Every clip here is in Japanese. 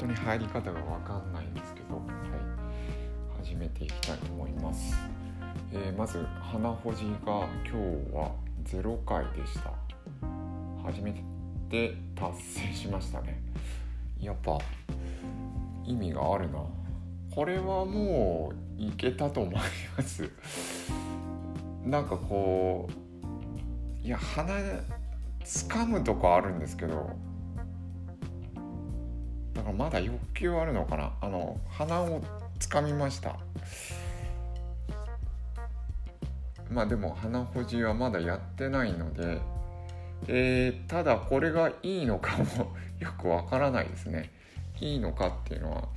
当に入り方が分かんないんですけど、はい、始めていきたいと思います、えー、まず花ほじが今日は0回でした。初めて達成しましたね。やっぱ意味があるな。これはもういけたと思います。なんかこういや鼻掴むとこあるんですけどだからまだ欲求あるのかな？あの鼻を掴みました。まあでも鼻ほじはまだやってないので、え、ただこれがいいのかも。よくわからないですね。いいのかっていうのは。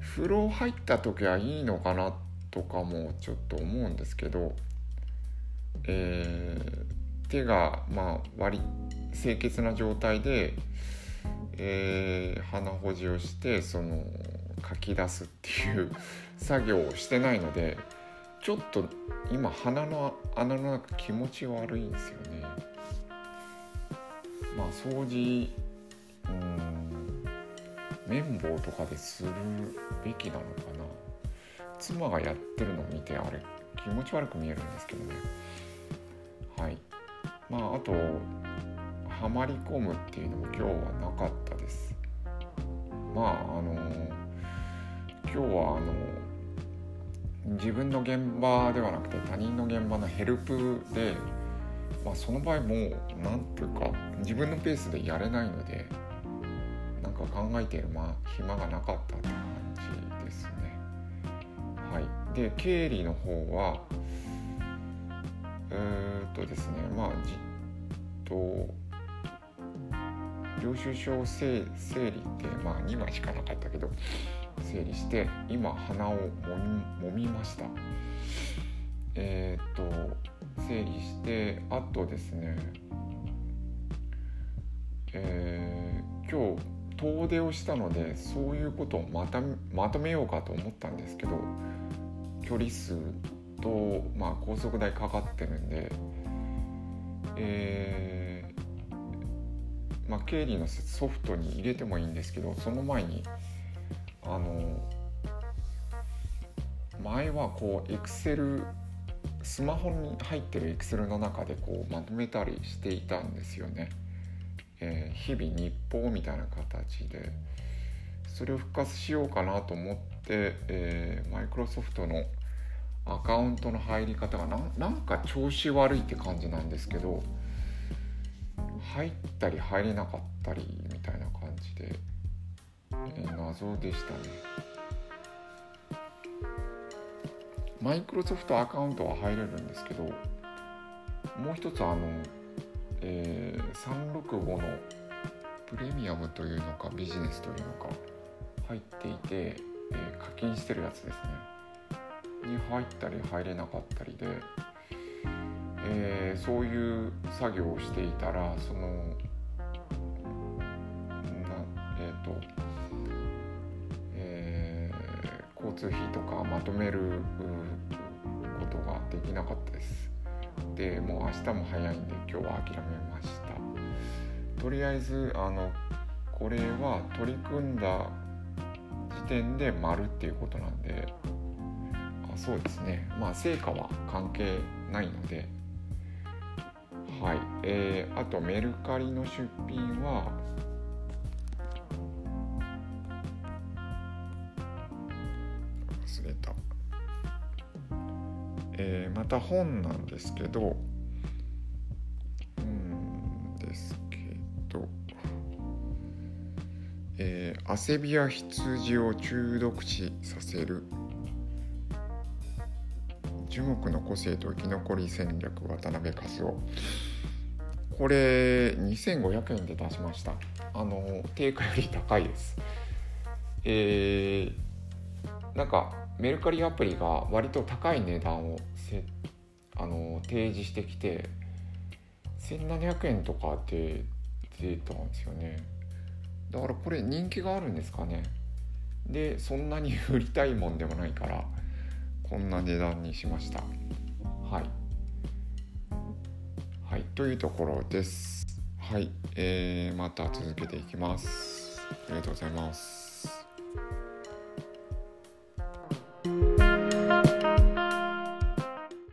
風呂入った時はいいのかなとかもちょっと思うんですけど、えー、手がまあ割清潔な状態で、えー、鼻ほじをしてその書き出すっていう作業をしてないのでちょっと今鼻の穴の中気持ち悪いんですよね。まあ掃除うん綿棒とかでするべきなのかな。妻がやってるのを見てあれ気持ち悪く見えるんですけどね。はい。まああとはまり込むっていうのも今日はなかったまああの今日はあの自分の現場ではなくて他人の現場のヘルプで、まあ、その場合も何ていうか自分のペースでやれないのでなんか考えている、まあ、暇がなかったって感じですね。はい、で経理の方はえー、っとですねまあじっと領収書を整理ってまあ2枚しかなかったけど整理して今鼻をもみもみました。えー、っと整理してあとですねえー、今日遠出をしたのでそういうことをまたまとめようかと思ったんですけど距離数と、まあ、高速代かかってるんでえー、まあ経理のソフトに入れてもいいんですけどその前にあの前はこうエクセルスマホに入ってるエクセルの中でこうまとめたりしていたんですよね。えー、日々日報みたいな形でそれを復活しようかなと思って、えー、マイクロソフトのアカウントの入り方がなんか調子悪いって感じなんですけど入ったり入れなかったりみたいな感じでえ、謎でしたね。マイクロソフトアカウントは入れるんですけどもう一つあの、えー、365のプレミアムというのかビジネスというのか入っていて、えー、課金してるやつですね。に入ったり入れなかったりで、えー、そういう作業をしていたらそのえっ、ー、と交通費とかまとめることができなかったです。でもう明日も早いんで今日は諦めました。とりあえずあのこれは取り組んだ時点で丸っていうことなんであそうですね。まあ成果は関係ないのではい。えー、あとメルカリの出品は忘れた。えー、また本なんですけどうんですけど、えー、アセビア羊を中毒死させる。樹木の個性と生き残り戦略渡辺和夫。これ2500円で出しました。あの定価より高いです。えー、なんかメルカリアプリが割と高い値段をせあの提示してきて1700円とかで出たんですよね。だからこれ人気があるんですかね。でそんなに売りたいもんでもないから。こんな値段にしました。はい。はい。というところです。はい、えー、また続けていきます。ありがとうございます。